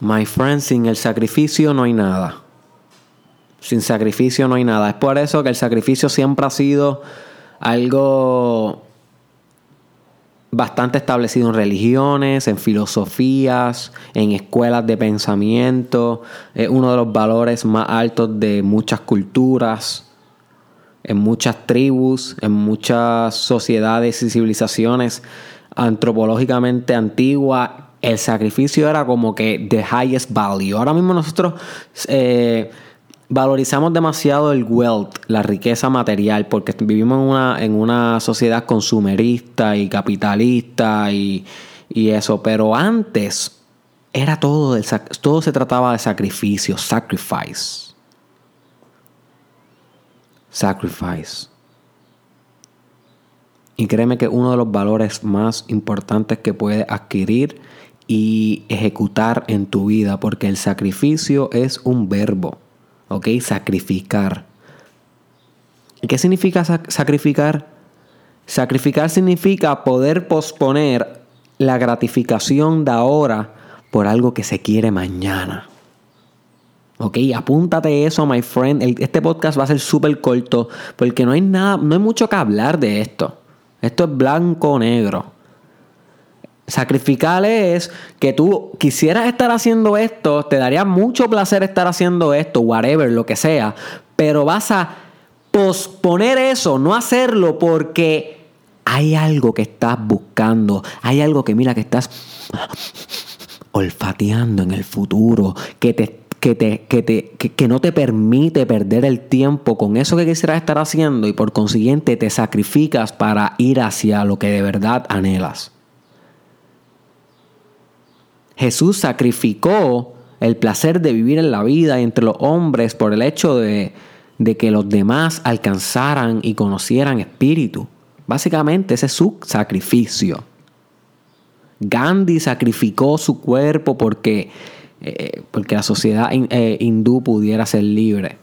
My friend, sin el sacrificio no hay nada. Sin sacrificio no hay nada. Es por eso que el sacrificio siempre ha sido algo bastante establecido en religiones, en filosofías, en escuelas de pensamiento. Es uno de los valores más altos de muchas culturas, en muchas tribus, en muchas sociedades y civilizaciones antropológicamente antiguas. El sacrificio era como que the highest value. Ahora mismo nosotros eh, valorizamos demasiado el wealth, la riqueza material, porque vivimos en una, en una sociedad consumerista y capitalista y, eso. Pero antes era todo, todo se trataba de sacrificio, sacrifice. Sacrifice. Y créeme que uno de los valores más importantes que puedes adquirir y ejecutar en tu vida, porque el sacrificio es un verbo. ¿ok? Sacrificar. ¿Y qué significa sacrificar? Sacrificar significa poder posponer la gratificación de ahora por algo que se quiere mañana. Ok, apúntate eso, my friend. este podcast va a ser súper corto porque no hay nada, no hay mucho que hablar de esto. Esto es blanco o negro. Sacrificar es que tú quisieras estar haciendo esto, te daría mucho placer estar haciendo esto, whatever, lo que sea, pero vas a posponer eso, no hacerlo porque hay algo que estás buscando, hay algo que mira que estás olfateando en el futuro, que te que, te, que, te, que, no te permite perder el tiempo con eso que quisieras estar haciendo y por consiguiente te sacrificas para ir hacia lo que de verdad anhelas. Jesús sacrificó el placer de vivir en la vida entre los hombres por el hecho de, que los demás alcanzaran y conocieran espíritu. Básicamente ese es su sacrificio. Gandhi sacrificó su cuerpo porque, eh, porque la sociedad eh, hindú pudiera ser libre.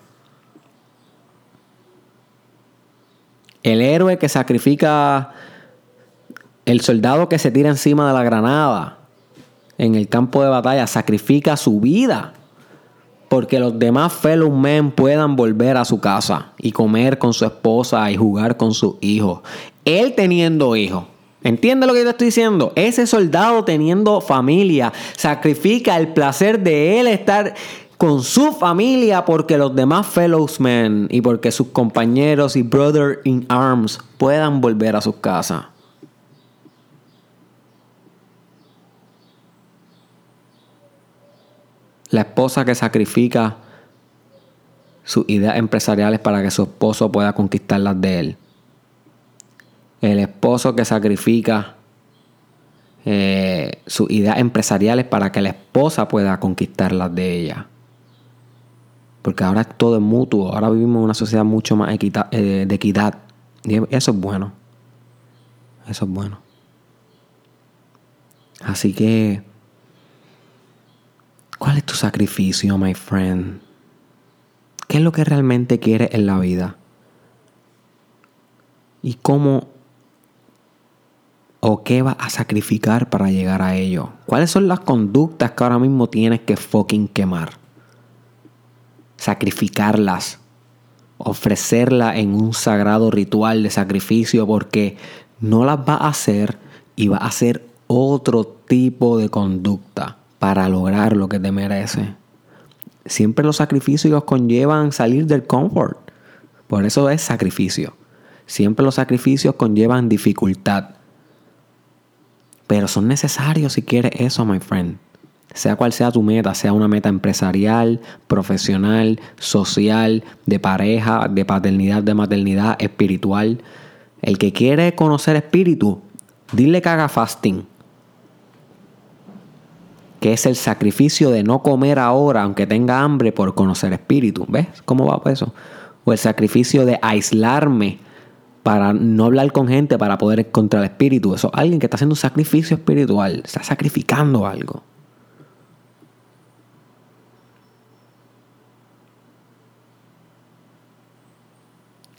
El héroe que sacrifica, el soldado que se tira encima de la granada, en el campo de batalla sacrifica su vida porque los demás fellow men puedan volver a su casa y comer con su esposa y jugar con sus hijos. Él teniendo hijos. ¿Entiende lo que yo te estoy diciendo? Ese soldado teniendo familia sacrifica el placer de él estar con su familia porque los demás fellows men y porque sus compañeros y brother in arms puedan volver a sus casas. La esposa que sacrifica sus ideas empresariales para que su esposo pueda conquistar las de él. El esposo que sacrifica eh, sus ideas empresariales para que la esposa pueda conquistar las de ella. Porque ahora todo es mutuo, ahora vivimos en una sociedad mucho más eh, de equidad. Y eso es bueno. Eso es bueno. Así que ¿Cuál es tu sacrificio, my friend? ¿Qué es lo que realmente quieres en la vida? ¿Y cómo o qué vas a sacrificar para llegar a ello? ¿Cuáles son las conductas que ahora mismo tienes que fucking quemar? Sacrificarlas. Ofrecerlas en un sagrado ritual de sacrificio porque no las vas a hacer y vas a hacer otro tipo de conducta para lograr lo que te merece. Siempre los sacrificios conllevan salir del confort. Por eso es sacrificio. Siempre los sacrificios conllevan dificultad. Pero son necesarios si quieres eso, my friend. Sea cual sea tu meta, sea una meta empresarial, profesional, social, de pareja, de paternidad, de maternidad, espiritual. El que quiere conocer espíritu, dile que haga fasting que es el sacrificio de no comer ahora aunque tenga hambre por conocer espíritu. ¿Ves cómo va eso? O el sacrificio de aislarme para no hablar con gente para poder encontrar el espíritu. Eso alguien que está haciendo un sacrificio espiritual, está sacrificando algo.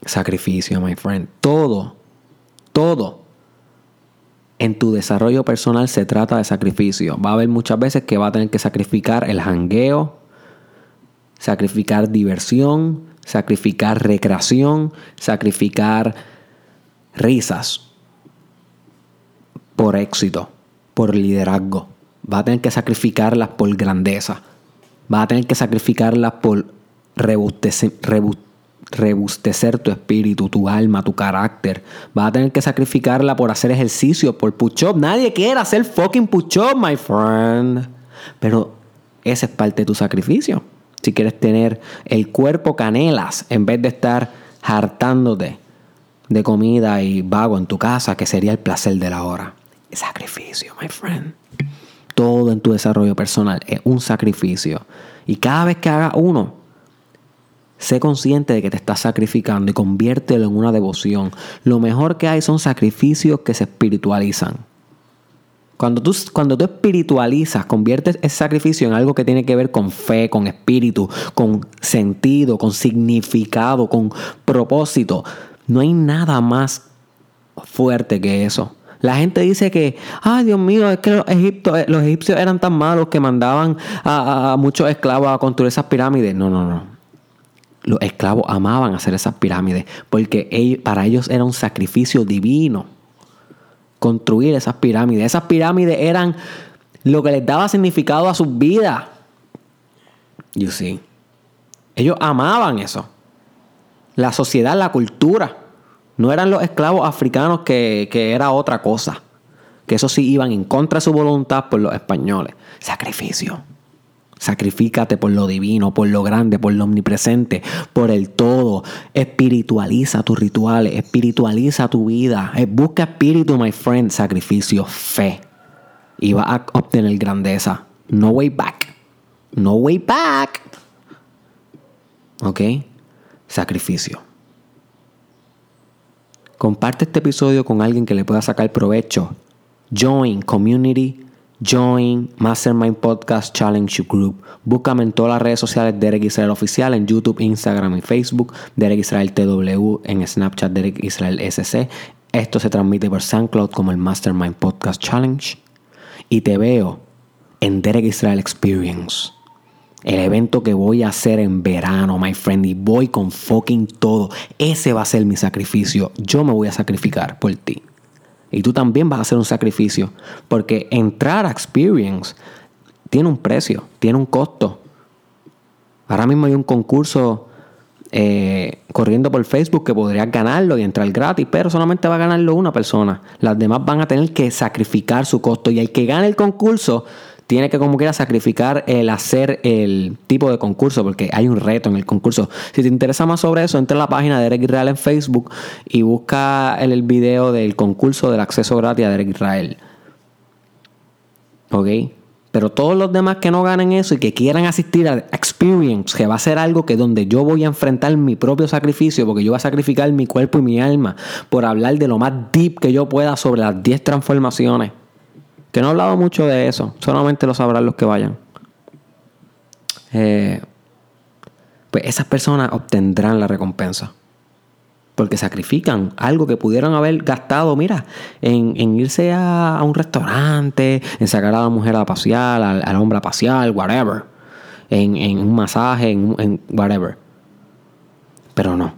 Sacrificio, my friend. Todo, todo en tu desarrollo personal se trata de sacrificio. Va a haber muchas veces que va a tener que sacrificar el jangueo, sacrificar diversión, sacrificar recreación, sacrificar risas por éxito, por liderazgo. Va a tener que sacrificarlas por grandeza. Va a tener que sacrificarlas por rebustecer, rebustecer tu espíritu, tu alma, tu carácter. Vas a tener que sacrificarla por hacer ejercicio, por push-up. Nadie quiere hacer fucking push-up, my friend. Pero ese es parte de tu sacrificio. Si quieres tener el cuerpo canelas en vez de estar hartándote de comida y vago en tu casa, que sería el placer de la hora. Sacrificio, my friend. Todo en tu desarrollo personal es un sacrificio. Y cada vez que hagas uno, Sé consciente de que te estás sacrificando y conviértelo en una devoción. Lo mejor que hay son sacrificios que se espiritualizan. Cuando tú, cuando tú espiritualizas, conviertes ese sacrificio en algo que tiene que ver con fe, con espíritu, con sentido, con significado, con propósito. No hay nada más fuerte que eso. La gente dice que, ay Dios mío, es que los, los egipcios eran tan malos que mandaban a, a muchos esclavos a construir esas pirámides. No, no, no los esclavos amaban hacer esas pirámides porque para ellos era un sacrificio divino construir esas pirámides. Esas pirámides eran lo que les daba significado a sus vidas. You see. Ellos amaban eso. La sociedad, la cultura. No eran los esclavos africanos que, que era otra cosa. Que eso sí iban en contra de su voluntad por los españoles. Sacrificio. Sacrifícate por lo divino, por lo grande, por lo omnipresente, por el todo. Espiritualiza tus rituales, espiritualiza tu vida. Eh, busca espíritu, my friend. Sacrificio, fe. Y vas a obtener grandeza. No way back. No way back. ¿Ok? Sacrificio. Comparte este episodio con alguien que le pueda sacar provecho. Join Community Join Mastermind Podcast Challenge Group. Búscame en todas las redes sociales Derek Israel Oficial, en YouTube, Instagram y Facebook, Derek Israel TW, en Snapchat Derek Israel SC. Esto se transmite por SoundCloud como el Mastermind Podcast Challenge. Y te veo en Derek Israel Experience. El evento que voy a hacer en verano, my friend. Y voy con fucking todo. Ese va a ser mi sacrificio. Yo me voy a sacrificar por ti. Y tú también vas a hacer un sacrificio. Porque entrar a Experience tiene un precio, tiene un costo. Ahora mismo hay un concurso eh, corriendo por Facebook que podrías ganarlo y entrar gratis, pero solamente va a ganarlo una persona. Las demás van a tener que sacrificar su costo. Y el que gane el concurso tiene que como quiera sacrificar el hacer el tipo de concurso, porque hay un reto en el concurso. Si te interesa más sobre eso, entra a la página de Derek Israel en Facebook y busca el, el video del concurso del acceso gratis a Derek Israel. ¿Ok? Pero todos los demás que no ganen eso y que quieran asistir a Experience, que va a ser algo que donde yo voy a enfrentar mi propio sacrificio, porque yo voy a sacrificar mi cuerpo y mi alma por hablar de lo más deep que yo pueda sobre las 10 transformaciones que no he hablado mucho de eso, solamente lo sabrán los que vayan. Eh, pues esas personas obtendrán la recompensa. Porque sacrifican algo que pudieron haber gastado, mira, en, irse a, un restaurante, en sacar a la mujer a pasear, al, hombre a pasear, whatever. En, un masaje, en, whatever. Pero no.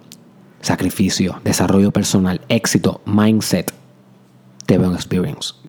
Sacrificio, desarrollo personal, éxito, mindset. Te veo en experience.